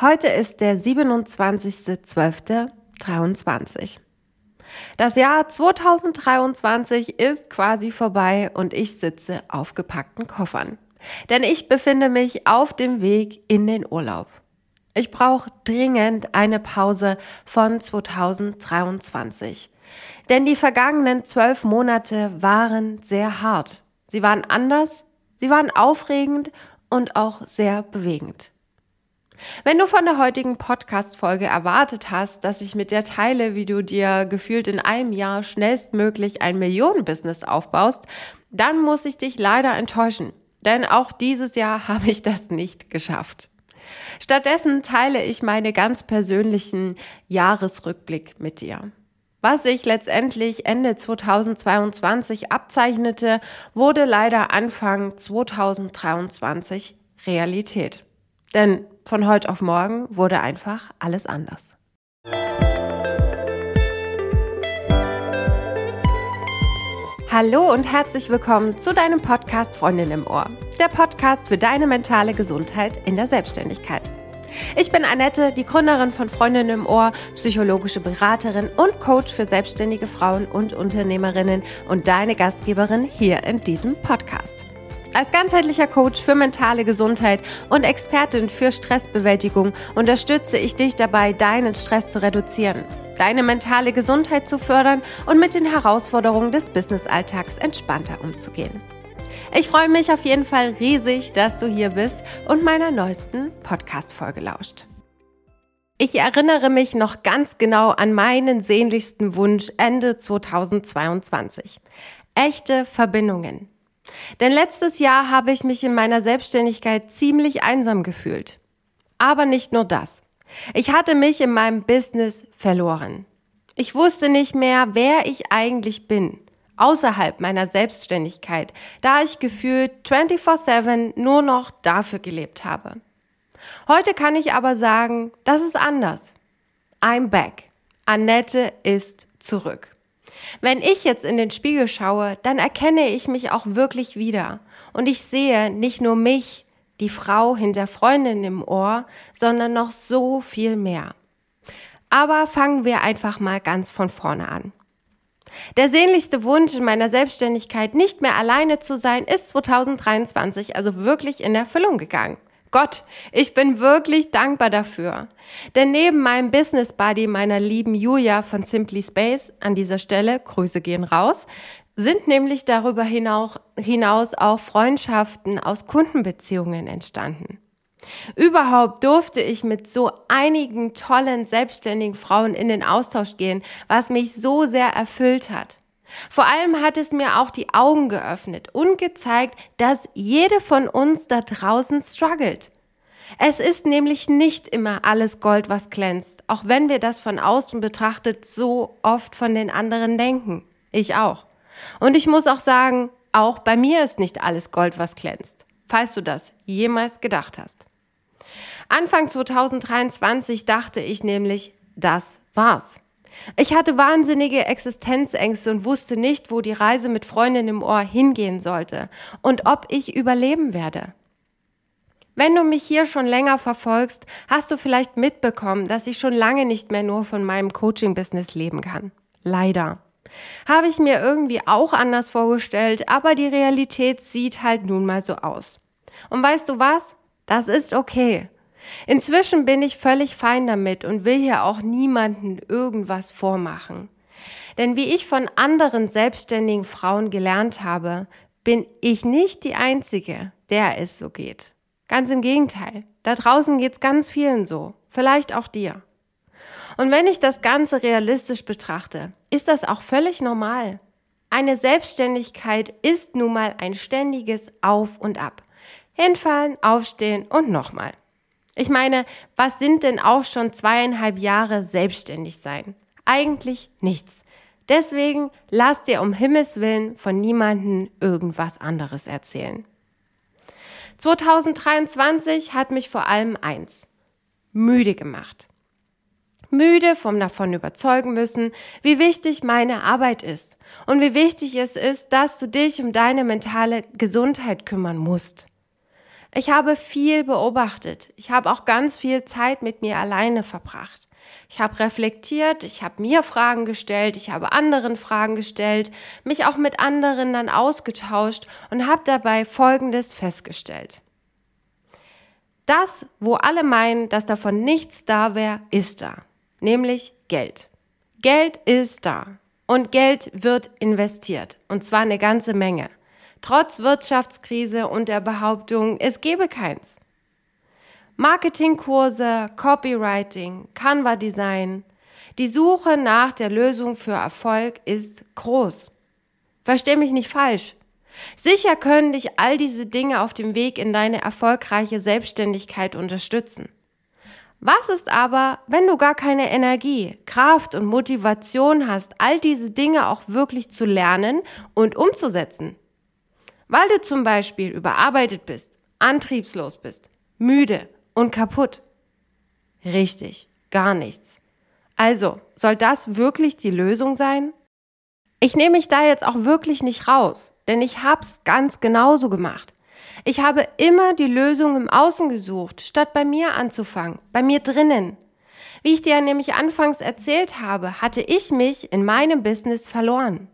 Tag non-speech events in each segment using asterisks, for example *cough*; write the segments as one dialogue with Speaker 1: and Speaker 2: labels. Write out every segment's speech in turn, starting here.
Speaker 1: Heute ist der 27.12.23. Das Jahr 2023 ist quasi vorbei und ich sitze auf gepackten Koffern. Denn ich befinde mich auf dem Weg in den Urlaub. Ich brauche dringend eine Pause von 2023. Denn die vergangenen zwölf Monate waren sehr hart. Sie waren anders, sie waren aufregend und auch sehr bewegend. Wenn du von der heutigen Podcast-Folge erwartet hast, dass ich mit dir teile, wie du dir gefühlt in einem Jahr schnellstmöglich ein Millionenbusiness aufbaust, dann muss ich dich leider enttäuschen. Denn auch dieses Jahr *laughs* habe ich das nicht geschafft. Stattdessen teile ich meine ganz persönlichen Jahresrückblick mit dir. Was sich letztendlich Ende 2022 abzeichnete, wurde leider Anfang 2023 Realität. Denn von heute auf morgen wurde einfach alles anders. Hallo und herzlich willkommen zu deinem Podcast Freundin im Ohr. Der Podcast für deine mentale Gesundheit in der Selbstständigkeit. Ich bin Annette, die Gründerin von Freundin im Ohr, psychologische Beraterin und Coach für selbstständige Frauen und Unternehmerinnen und deine Gastgeberin hier in diesem Podcast. Als ganzheitlicher Coach für mentale Gesundheit und Expertin für Stressbewältigung unterstütze ich dich dabei, deinen Stress zu reduzieren, deine mentale Gesundheit zu fördern und mit den Herausforderungen des Businessalltags entspannter umzugehen. Ich freue mich auf jeden Fall riesig, dass du hier bist und meiner neuesten Podcast-Folge lauscht. Ich erinnere mich noch ganz genau an meinen sehnlichsten Wunsch Ende 2022. Echte Verbindungen. Denn letztes Jahr habe ich mich in meiner Selbstständigkeit ziemlich einsam gefühlt. Aber nicht nur das. Ich hatte mich in meinem Business verloren. Ich wusste nicht mehr, wer ich eigentlich bin, außerhalb meiner Selbstständigkeit, da ich gefühlt 24/7 nur noch dafür gelebt habe. Heute kann ich aber sagen, das ist anders. I'm back. Annette ist zurück. Wenn ich jetzt in den Spiegel schaue, dann erkenne ich mich auch wirklich wieder. Und ich sehe nicht nur mich, die Frau hinter Freundin im Ohr, sondern noch so viel mehr. Aber fangen wir einfach mal ganz von vorne an. Der sehnlichste Wunsch in meiner Selbstständigkeit, nicht mehr alleine zu sein, ist 2023 also wirklich in Erfüllung gegangen. Gott, ich bin wirklich dankbar dafür. Denn neben meinem Business Buddy, meiner lieben Julia von Simply Space, an dieser Stelle, Grüße gehen raus, sind nämlich darüber hinaus auch Freundschaften aus Kundenbeziehungen entstanden. Überhaupt durfte ich mit so einigen tollen, selbstständigen Frauen in den Austausch gehen, was mich so sehr erfüllt hat. Vor allem hat es mir auch die Augen geöffnet und gezeigt, dass jede von uns da draußen struggelt. Es ist nämlich nicht immer alles Gold, was glänzt, auch wenn wir das von außen betrachtet so oft von den anderen denken. Ich auch. Und ich muss auch sagen, auch bei mir ist nicht alles Gold, was glänzt, falls du das jemals gedacht hast. Anfang 2023 dachte ich nämlich, das war's. Ich hatte wahnsinnige Existenzängste und wusste nicht, wo die Reise mit Freundin im Ohr hingehen sollte und ob ich überleben werde. Wenn du mich hier schon länger verfolgst, hast du vielleicht mitbekommen, dass ich schon lange nicht mehr nur von meinem Coaching-Business leben kann. Leider. Habe ich mir irgendwie auch anders vorgestellt, aber die Realität sieht halt nun mal so aus. Und weißt du was? Das ist okay. Inzwischen bin ich völlig fein damit und will hier auch niemanden irgendwas vormachen. Denn wie ich von anderen selbstständigen Frauen gelernt habe, bin ich nicht die Einzige, der es so geht. Ganz im Gegenteil. Da draußen geht's ganz vielen so. Vielleicht auch dir. Und wenn ich das Ganze realistisch betrachte, ist das auch völlig normal. Eine Selbstständigkeit ist nun mal ein ständiges Auf und Ab. Hinfallen, aufstehen und nochmal. Ich meine, was sind denn auch schon zweieinhalb Jahre selbstständig sein? Eigentlich nichts. Deswegen lass dir um Himmels Willen von niemanden irgendwas anderes erzählen. 2023 hat mich vor allem eins. Müde gemacht. Müde vom davon überzeugen müssen, wie wichtig meine Arbeit ist und wie wichtig es ist, dass du dich um deine mentale Gesundheit kümmern musst. Ich habe viel beobachtet. Ich habe auch ganz viel Zeit mit mir alleine verbracht. Ich habe reflektiert, ich habe mir Fragen gestellt, ich habe anderen Fragen gestellt, mich auch mit anderen dann ausgetauscht und habe dabei Folgendes festgestellt. Das, wo alle meinen, dass davon nichts da wäre, ist da, nämlich Geld. Geld ist da und Geld wird investiert und zwar eine ganze Menge. Trotz Wirtschaftskrise und der Behauptung, es gebe keins. Marketingkurse, Copywriting, Canva Design. Die Suche nach der Lösung für Erfolg ist groß. Versteh mich nicht falsch. Sicher können dich all diese Dinge auf dem Weg in deine erfolgreiche Selbstständigkeit unterstützen. Was ist aber, wenn du gar keine Energie, Kraft und Motivation hast, all diese Dinge auch wirklich zu lernen und umzusetzen? Weil du zum Beispiel überarbeitet bist, antriebslos bist, müde und kaputt. Richtig, gar nichts. Also, soll das wirklich die Lösung sein? Ich nehme mich da jetzt auch wirklich nicht raus, denn ich hab's ganz genauso gemacht. Ich habe immer die Lösung im Außen gesucht, statt bei mir anzufangen, bei mir drinnen. Wie ich dir nämlich anfangs erzählt habe, hatte ich mich in meinem Business verloren,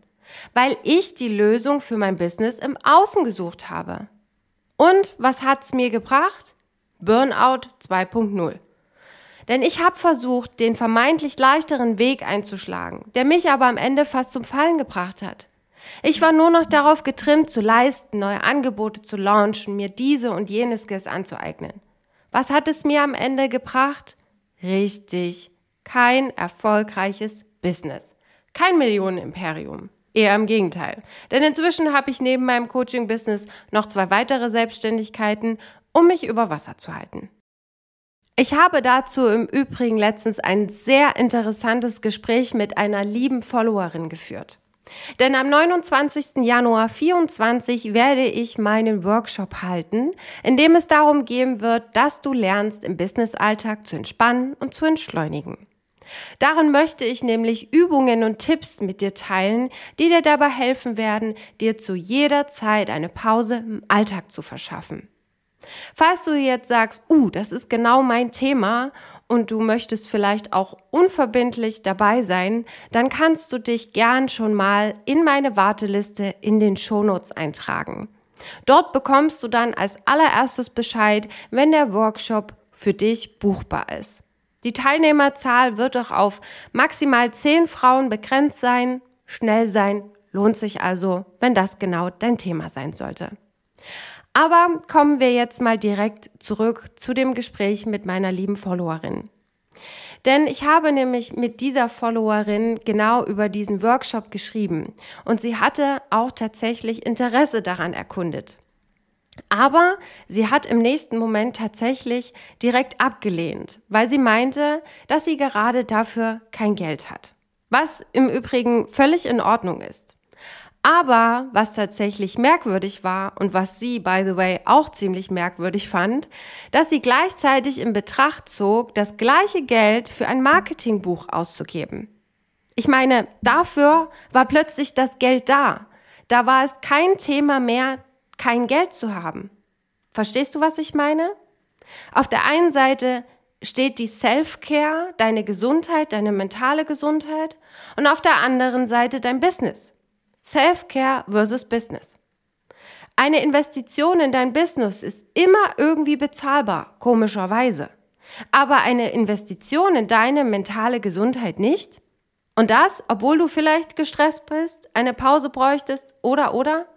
Speaker 1: weil ich die Lösung für mein Business im Außen gesucht habe. Und was hat's mir gebracht? Burnout 2.0. Denn ich habe versucht, den vermeintlich leichteren Weg einzuschlagen, der mich aber am Ende fast zum Fallen gebracht hat. Ich war nur noch darauf getrimmt, zu leisten, neue Angebote zu launchen, mir diese und jene Skills anzueignen. Was hat es mir am Ende gebracht? Richtig, kein erfolgreiches Business. Kein Millionenimperium. Eher im Gegenteil. Denn inzwischen habe ich neben meinem Coaching-Business noch zwei weitere Selbstständigkeiten um mich über Wasser zu halten. Ich habe dazu im Übrigen letztens ein sehr interessantes Gespräch mit einer lieben Followerin geführt. Denn am 29. Januar 24 werde ich meinen Workshop halten, in dem es darum gehen wird, dass du lernst, im Businessalltag zu entspannen und zu entschleunigen. Darin möchte ich nämlich Übungen und Tipps mit dir teilen, die dir dabei helfen werden, dir zu jeder Zeit eine Pause im Alltag zu verschaffen. Falls du jetzt sagst, uh, das ist genau mein Thema und du möchtest vielleicht auch unverbindlich dabei sein, dann kannst du dich gern schon mal in meine Warteliste in den Shownotes eintragen. Dort bekommst du dann als allererstes Bescheid, wenn der Workshop für dich buchbar ist. Die Teilnehmerzahl wird auch auf maximal zehn Frauen begrenzt sein. Schnell sein lohnt sich also, wenn das genau dein Thema sein sollte. Aber kommen wir jetzt mal direkt zurück zu dem Gespräch mit meiner lieben Followerin. Denn ich habe nämlich mit dieser Followerin genau über diesen Workshop geschrieben und sie hatte auch tatsächlich Interesse daran erkundet. Aber sie hat im nächsten Moment tatsächlich direkt abgelehnt, weil sie meinte, dass sie gerade dafür kein Geld hat. Was im Übrigen völlig in Ordnung ist. Aber was tatsächlich merkwürdig war und was sie, by the way, auch ziemlich merkwürdig fand, dass sie gleichzeitig in Betracht zog, das gleiche Geld für ein Marketingbuch auszugeben. Ich meine, dafür war plötzlich das Geld da. Da war es kein Thema mehr, kein Geld zu haben. Verstehst du, was ich meine? Auf der einen Seite steht die Self-Care, deine Gesundheit, deine mentale Gesundheit und auf der anderen Seite dein Business. Self-Care versus Business. Eine Investition in dein Business ist immer irgendwie bezahlbar, komischerweise. Aber eine Investition in deine mentale Gesundheit nicht? Und das, obwohl du vielleicht gestresst bist, eine Pause bräuchtest oder oder?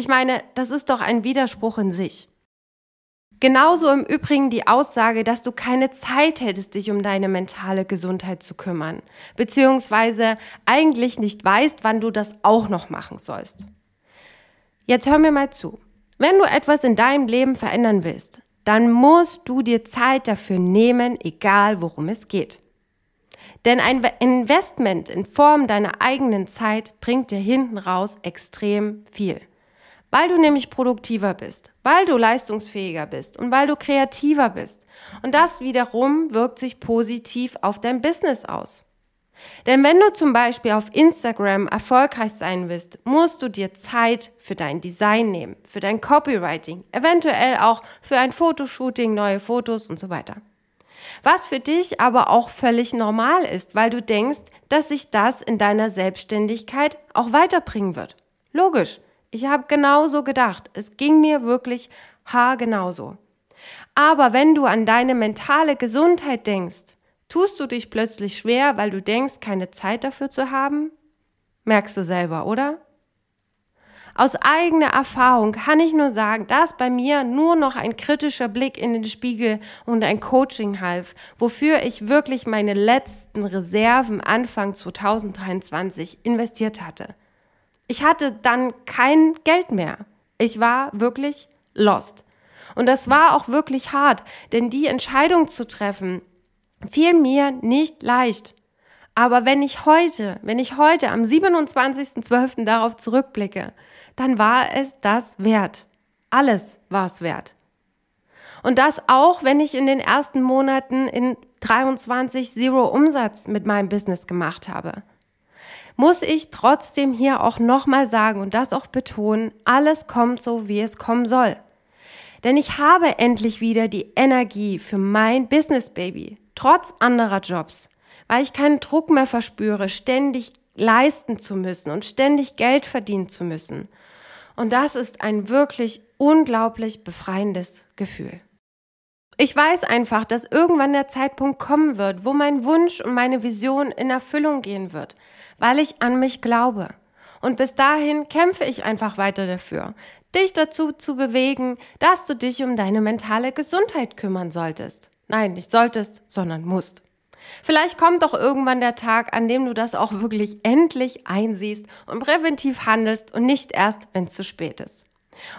Speaker 1: Ich meine, das ist doch ein Widerspruch in sich. Genauso im Übrigen die Aussage, dass du keine Zeit hättest, dich um deine mentale Gesundheit zu kümmern, beziehungsweise eigentlich nicht weißt, wann du das auch noch machen sollst. Jetzt hör mir mal zu. Wenn du etwas in deinem Leben verändern willst, dann musst du dir Zeit dafür nehmen, egal worum es geht. Denn ein Investment in Form deiner eigenen Zeit bringt dir hinten raus extrem viel. Weil du nämlich produktiver bist, weil du leistungsfähiger bist und weil du kreativer bist. Und das wiederum wirkt sich positiv auf dein Business aus. Denn wenn du zum Beispiel auf Instagram erfolgreich sein willst, musst du dir Zeit für dein Design nehmen, für dein Copywriting, eventuell auch für ein Fotoshooting, neue Fotos und so weiter. Was für dich aber auch völlig normal ist, weil du denkst, dass sich das in deiner Selbstständigkeit auch weiterbringen wird. Logisch. Ich habe genauso gedacht. Es ging mir wirklich haargenauso. Aber wenn du an deine mentale Gesundheit denkst, tust du dich plötzlich schwer, weil du denkst, keine Zeit dafür zu haben? Merkst du selber, oder? Aus eigener Erfahrung kann ich nur sagen, dass bei mir nur noch ein kritischer Blick in den Spiegel und ein Coaching half, wofür ich wirklich meine letzten Reserven Anfang 2023 investiert hatte. Ich hatte dann kein Geld mehr. Ich war wirklich lost. Und das war auch wirklich hart, denn die Entscheidung zu treffen, fiel mir nicht leicht. Aber wenn ich heute, wenn ich heute am 27.12. darauf zurückblicke, dann war es das wert. Alles war es wert. Und das auch, wenn ich in den ersten Monaten in 23 Zero Umsatz mit meinem Business gemacht habe muss ich trotzdem hier auch nochmal sagen und das auch betonen, alles kommt so, wie es kommen soll. Denn ich habe endlich wieder die Energie für mein Business Baby, trotz anderer Jobs, weil ich keinen Druck mehr verspüre, ständig leisten zu müssen und ständig Geld verdienen zu müssen. Und das ist ein wirklich unglaublich befreiendes Gefühl. Ich weiß einfach, dass irgendwann der Zeitpunkt kommen wird, wo mein Wunsch und meine Vision in Erfüllung gehen wird, weil ich an mich glaube. Und bis dahin kämpfe ich einfach weiter dafür, dich dazu zu bewegen, dass du dich um deine mentale Gesundheit kümmern solltest. Nein, nicht solltest, sondern musst. Vielleicht kommt doch irgendwann der Tag, an dem du das auch wirklich endlich einsiehst und präventiv handelst und nicht erst, wenn es zu spät ist.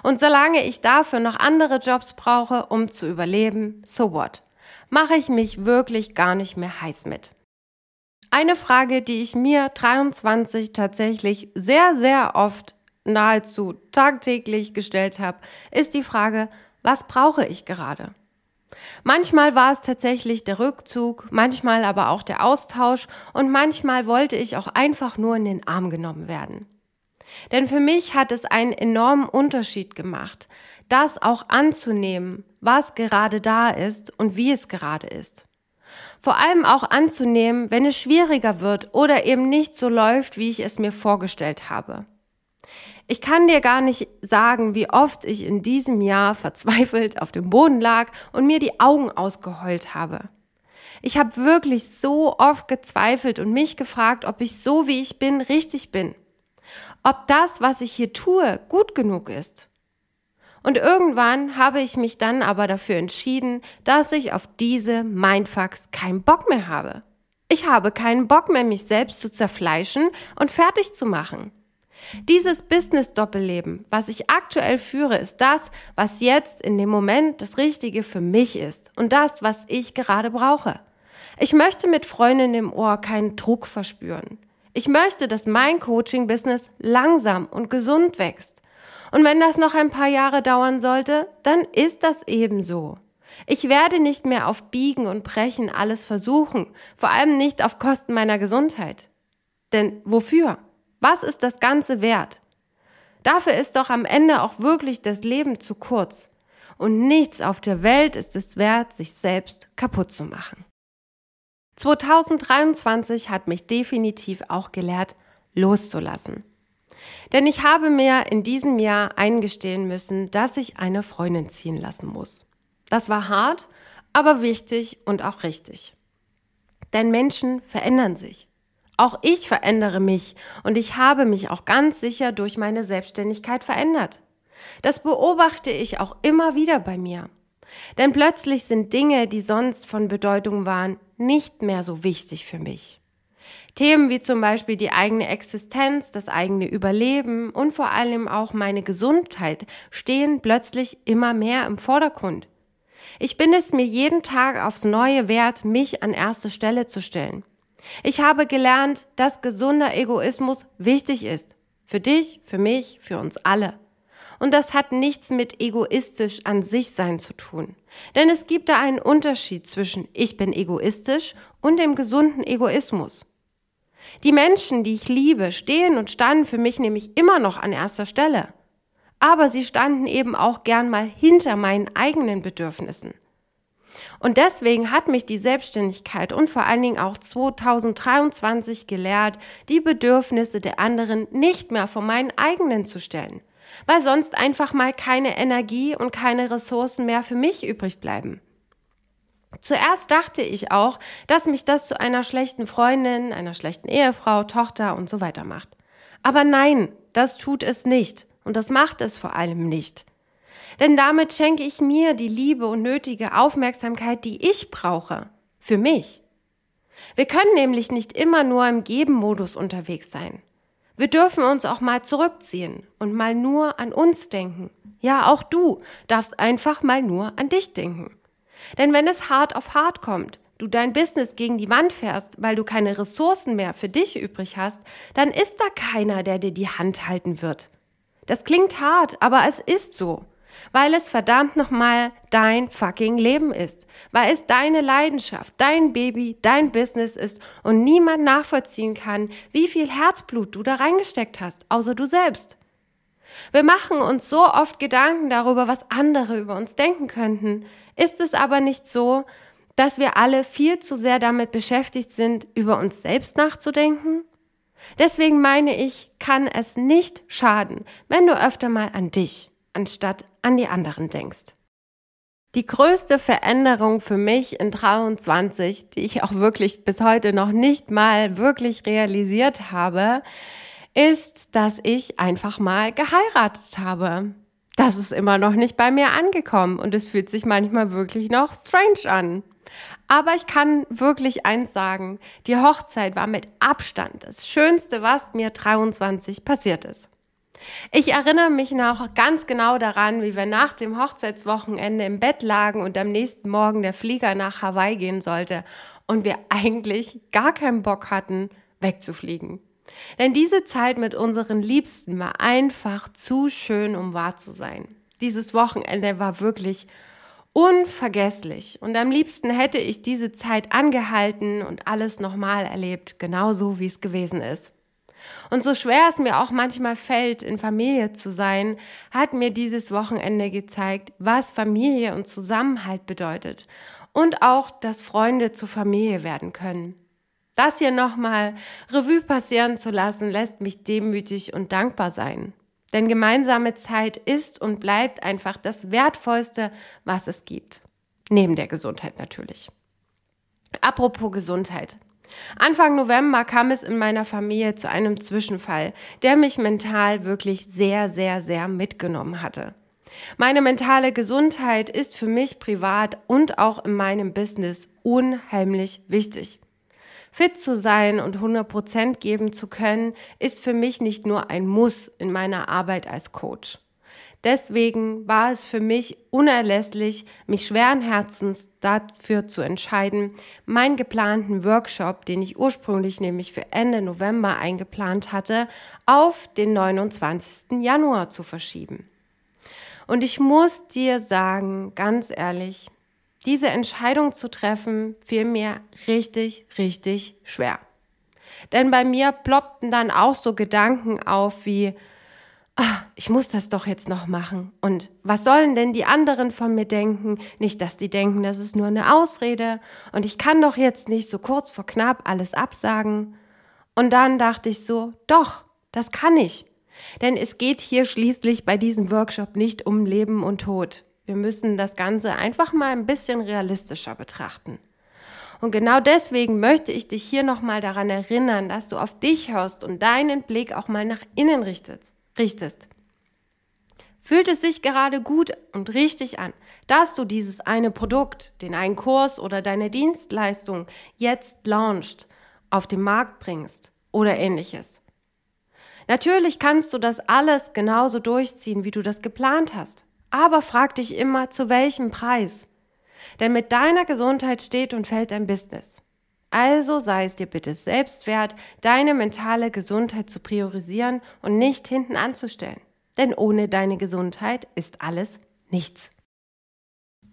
Speaker 1: Und solange ich dafür noch andere Jobs brauche, um zu überleben, so what? Mache ich mich wirklich gar nicht mehr heiß mit. Eine Frage, die ich mir 23 tatsächlich sehr, sehr oft nahezu tagtäglich gestellt habe, ist die Frage, was brauche ich gerade? Manchmal war es tatsächlich der Rückzug, manchmal aber auch der Austausch und manchmal wollte ich auch einfach nur in den Arm genommen werden. Denn für mich hat es einen enormen Unterschied gemacht, das auch anzunehmen, was gerade da ist und wie es gerade ist. Vor allem auch anzunehmen, wenn es schwieriger wird oder eben nicht so läuft, wie ich es mir vorgestellt habe. Ich kann dir gar nicht sagen, wie oft ich in diesem Jahr verzweifelt auf dem Boden lag und mir die Augen ausgeheult habe. Ich habe wirklich so oft gezweifelt und mich gefragt, ob ich so wie ich bin richtig bin. Ob das, was ich hier tue, gut genug ist. Und irgendwann habe ich mich dann aber dafür entschieden, dass ich auf diese Mindfucks keinen Bock mehr habe. Ich habe keinen Bock mehr, mich selbst zu zerfleischen und fertig zu machen. Dieses Business-Doppelleben, was ich aktuell führe, ist das, was jetzt in dem Moment das Richtige für mich ist und das, was ich gerade brauche. Ich möchte mit Freundinnen im Ohr keinen Druck verspüren. Ich möchte, dass mein Coaching-Business langsam und gesund wächst. Und wenn das noch ein paar Jahre dauern sollte, dann ist das ebenso. Ich werde nicht mehr auf Biegen und Brechen alles versuchen, vor allem nicht auf Kosten meiner Gesundheit. Denn wofür? Was ist das Ganze wert? Dafür ist doch am Ende auch wirklich das Leben zu kurz. Und nichts auf der Welt ist es wert, sich selbst kaputt zu machen. 2023 hat mich definitiv auch gelehrt, loszulassen. Denn ich habe mir in diesem Jahr eingestehen müssen, dass ich eine Freundin ziehen lassen muss. Das war hart, aber wichtig und auch richtig. Denn Menschen verändern sich. Auch ich verändere mich und ich habe mich auch ganz sicher durch meine Selbstständigkeit verändert. Das beobachte ich auch immer wieder bei mir. Denn plötzlich sind Dinge, die sonst von Bedeutung waren, nicht mehr so wichtig für mich. Themen wie zum Beispiel die eigene Existenz, das eigene Überleben und vor allem auch meine Gesundheit stehen plötzlich immer mehr im Vordergrund. Ich bin es mir jeden Tag aufs Neue wert, mich an erste Stelle zu stellen. Ich habe gelernt, dass gesunder Egoismus wichtig ist. Für dich, für mich, für uns alle. Und das hat nichts mit egoistisch an sich sein zu tun. Denn es gibt da einen Unterschied zwischen ich bin egoistisch und dem gesunden Egoismus. Die Menschen, die ich liebe, stehen und standen für mich nämlich immer noch an erster Stelle. Aber sie standen eben auch gern mal hinter meinen eigenen Bedürfnissen. Und deswegen hat mich die Selbstständigkeit und vor allen Dingen auch 2023 gelehrt, die Bedürfnisse der anderen nicht mehr vor meinen eigenen zu stellen, weil sonst einfach mal keine Energie und keine Ressourcen mehr für mich übrig bleiben. Zuerst dachte ich auch, dass mich das zu einer schlechten Freundin, einer schlechten Ehefrau, Tochter und so weiter macht. Aber nein, das tut es nicht. Und das macht es vor allem nicht. Denn damit schenke ich mir die Liebe und nötige Aufmerksamkeit, die ich brauche. Für mich. Wir können nämlich nicht immer nur im Geben-Modus unterwegs sein. Wir dürfen uns auch mal zurückziehen und mal nur an uns denken. Ja, auch du darfst einfach mal nur an dich denken. Denn wenn es hart auf hart kommt, du dein Business gegen die Wand fährst, weil du keine Ressourcen mehr für dich übrig hast, dann ist da keiner, der dir die Hand halten wird. Das klingt hart, aber es ist so. Weil es verdammt nochmal dein fucking Leben ist. Weil es deine Leidenschaft, dein Baby, dein Business ist und niemand nachvollziehen kann, wie viel Herzblut du da reingesteckt hast, außer du selbst. Wir machen uns so oft Gedanken darüber, was andere über uns denken könnten. Ist es aber nicht so, dass wir alle viel zu sehr damit beschäftigt sind, über uns selbst nachzudenken? Deswegen meine ich, kann es nicht schaden, wenn du öfter mal an dich anstatt an die anderen denkst. Die größte Veränderung für mich in 23, die ich auch wirklich bis heute noch nicht mal wirklich realisiert habe, ist, dass ich einfach mal geheiratet habe. Das ist immer noch nicht bei mir angekommen und es fühlt sich manchmal wirklich noch strange an. Aber ich kann wirklich eins sagen, die Hochzeit war mit Abstand das Schönste, was mir 23 passiert ist. Ich erinnere mich noch ganz genau daran, wie wir nach dem Hochzeitswochenende im Bett lagen und am nächsten Morgen der Flieger nach Hawaii gehen sollte und wir eigentlich gar keinen Bock hatten, wegzufliegen. Denn diese Zeit mit unseren Liebsten war einfach zu schön, um wahr zu sein. Dieses Wochenende war wirklich unvergesslich und am liebsten hätte ich diese Zeit angehalten und alles nochmal erlebt, genauso wie es gewesen ist. Und so schwer es mir auch manchmal fällt, in Familie zu sein, hat mir dieses Wochenende gezeigt, was Familie und Zusammenhalt bedeutet und auch, dass Freunde zu Familie werden können. Das hier nochmal Revue passieren zu lassen, lässt mich demütig und dankbar sein. Denn gemeinsame Zeit ist und bleibt einfach das Wertvollste, was es gibt. Neben der Gesundheit natürlich. Apropos Gesundheit. Anfang November kam es in meiner Familie zu einem Zwischenfall, der mich mental wirklich sehr, sehr, sehr mitgenommen hatte. Meine mentale Gesundheit ist für mich privat und auch in meinem Business unheimlich wichtig. Fit zu sein und 100 Prozent geben zu können, ist für mich nicht nur ein Muss in meiner Arbeit als Coach. Deswegen war es für mich unerlässlich, mich schweren Herzens dafür zu entscheiden, meinen geplanten Workshop, den ich ursprünglich nämlich für Ende November eingeplant hatte, auf den 29. Januar zu verschieben. Und ich muss dir sagen, ganz ehrlich, diese Entscheidung zu treffen, fiel mir richtig, richtig schwer. Denn bei mir ploppten dann auch so Gedanken auf wie, ah, ich muss das doch jetzt noch machen. Und was sollen denn die anderen von mir denken? Nicht, dass die denken, das ist nur eine Ausrede und ich kann doch jetzt nicht so kurz vor knapp alles absagen. Und dann dachte ich so, doch, das kann ich. Denn es geht hier schließlich bei diesem Workshop nicht um Leben und Tod. Wir müssen das Ganze einfach mal ein bisschen realistischer betrachten. Und genau deswegen möchte ich dich hier nochmal daran erinnern, dass du auf dich hörst und deinen Blick auch mal nach innen richtest richtest. Fühlt es sich gerade gut und richtig an, dass du dieses eine Produkt, den einen Kurs oder deine Dienstleistung jetzt launchst, auf den Markt bringst oder ähnliches? Natürlich kannst du das alles genauso durchziehen, wie du das geplant hast. Aber frag dich immer, zu welchem Preis? Denn mit deiner Gesundheit steht und fällt dein Business. Also sei es dir bitte selbst wert, deine mentale Gesundheit zu priorisieren und nicht hinten anzustellen. Denn ohne deine Gesundheit ist alles nichts.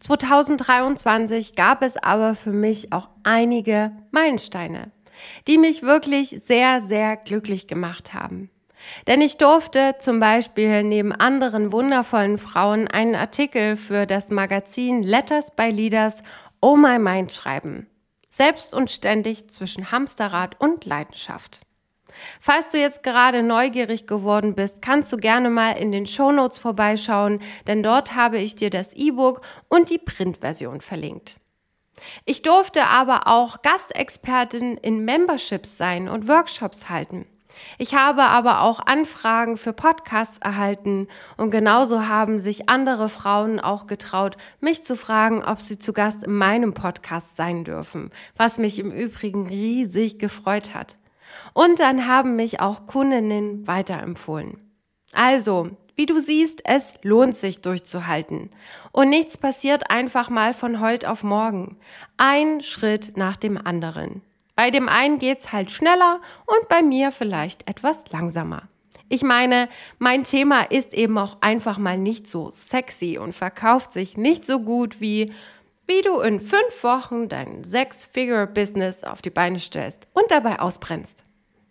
Speaker 1: 2023 gab es aber für mich auch einige Meilensteine. die mich wirklich sehr, sehr glücklich gemacht haben. Denn ich durfte zum Beispiel neben anderen wundervollen Frauen einen Artikel für das Magazin Letters by Leaders Oh My Mind schreiben. Selbst und ständig zwischen Hamsterrad und Leidenschaft. Falls du jetzt gerade neugierig geworden bist, kannst du gerne mal in den Shownotes vorbeischauen, denn dort habe ich dir das E-Book und die Printversion verlinkt. Ich durfte aber auch Gastexpertin in Memberships sein und Workshops halten. Ich habe aber auch Anfragen für Podcasts erhalten und genauso haben sich andere Frauen auch getraut, mich zu fragen, ob sie zu Gast in meinem Podcast sein dürfen, was mich im Übrigen riesig gefreut hat. Und dann haben mich auch Kundinnen weiterempfohlen. Also, wie du siehst, es lohnt sich durchzuhalten. Und nichts passiert einfach mal von heute auf morgen. Ein Schritt nach dem anderen. Bei dem einen geht's halt schneller und bei mir vielleicht etwas langsamer. Ich meine, mein Thema ist eben auch einfach mal nicht so sexy und verkauft sich nicht so gut wie wie du in fünf Wochen dein Six-Figure-Business auf die Beine stellst und dabei ausbrennst.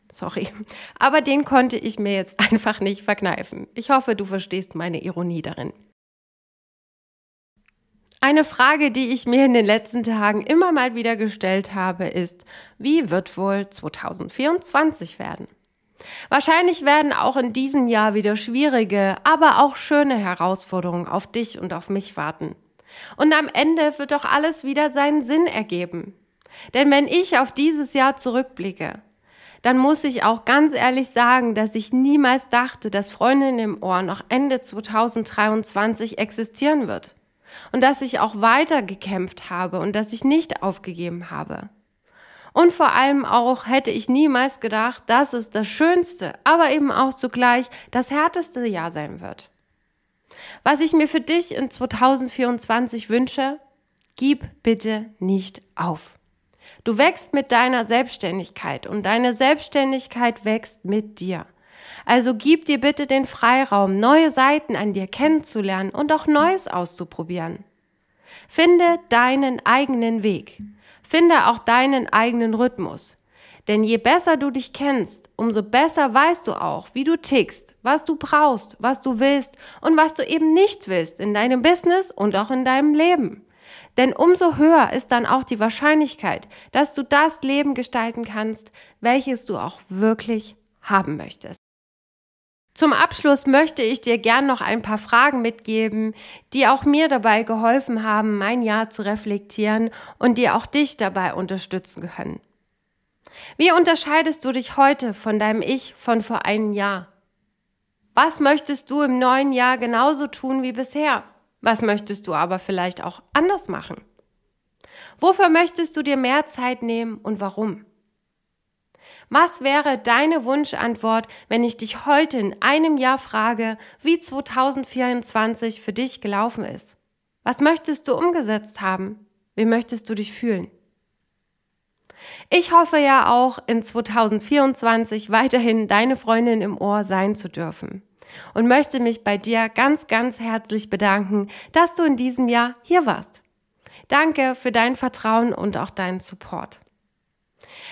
Speaker 1: Sorry. Aber den konnte ich mir jetzt *laughs* einfach nicht verkneifen. Ich hoffe, du verstehst meine Ironie darin. Eine Frage, die ich mir in den letzten Tagen immer mal wieder gestellt habe, ist, wie wird wohl 2024 werden? Wahrscheinlich werden auch in diesem Jahr wieder schwierige, aber auch schöne Herausforderungen auf dich und auf mich warten. Und am Ende wird doch alles wieder seinen Sinn ergeben. Denn wenn ich auf dieses Jahr zurückblicke, dann muss ich auch ganz ehrlich sagen, dass ich niemals dachte, dass Freundin im Ohr noch Ende 2023 existieren wird. Und dass ich auch weiter gekämpft habe und dass ich nicht aufgegeben habe. Und vor allem auch hätte ich niemals gedacht, dass es das schönste, aber eben auch zugleich das härteste Jahr sein wird. Was ich mir für dich in 2024 wünsche, gib bitte nicht auf. Du wächst mit deiner Selbstständigkeit und deine Selbstständigkeit wächst mit dir. Also gib dir bitte den Freiraum, neue Seiten an dir kennenzulernen und auch Neues auszuprobieren. Finde deinen eigenen Weg. Finde auch deinen eigenen Rhythmus. Denn je besser du dich kennst, umso besser weißt du auch, wie du tickst, was du brauchst, was du willst und was du eben nicht willst in deinem Business und auch in deinem Leben. Denn umso höher ist dann auch die Wahrscheinlichkeit, dass du das Leben gestalten kannst, welches du auch wirklich haben möchtest. Zum Abschluss möchte ich dir gern noch ein paar Fragen mitgeben, die auch mir dabei geholfen haben, mein Jahr zu reflektieren und die auch dich dabei unterstützen können. Wie unterscheidest du dich heute von deinem Ich von vor einem Jahr? Was möchtest du im neuen Jahr genauso tun wie bisher? Was möchtest du aber vielleicht auch anders machen? Wofür möchtest du dir mehr Zeit nehmen und warum? Was wäre deine Wunschantwort, wenn ich dich heute in einem Jahr frage, wie 2024 für dich gelaufen ist? Was möchtest du umgesetzt haben? Wie möchtest du dich fühlen? Ich hoffe ja auch in 2024 weiterhin deine Freundin im Ohr sein zu dürfen und möchte mich bei dir ganz, ganz herzlich bedanken, dass du in diesem Jahr hier warst. Danke für dein Vertrauen und auch deinen Support.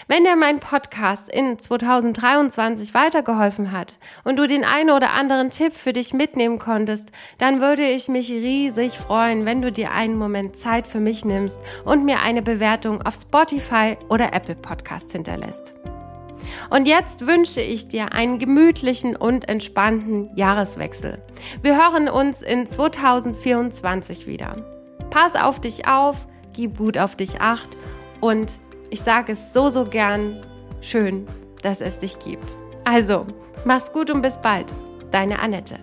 Speaker 1: Wenn dir mein Podcast in 2023 weitergeholfen hat und du den einen oder anderen Tipp für dich mitnehmen konntest, dann würde ich mich riesig freuen, wenn du dir einen Moment Zeit für mich nimmst und mir eine Bewertung auf Spotify oder Apple Podcast hinterlässt. Und jetzt wünsche ich dir einen gemütlichen und entspannten Jahreswechsel. Wir hören uns in 2024 wieder. Pass auf dich auf, gib gut auf dich acht und ich sage es so, so gern, schön, dass es dich gibt. Also, mach's gut und bis bald. Deine Annette.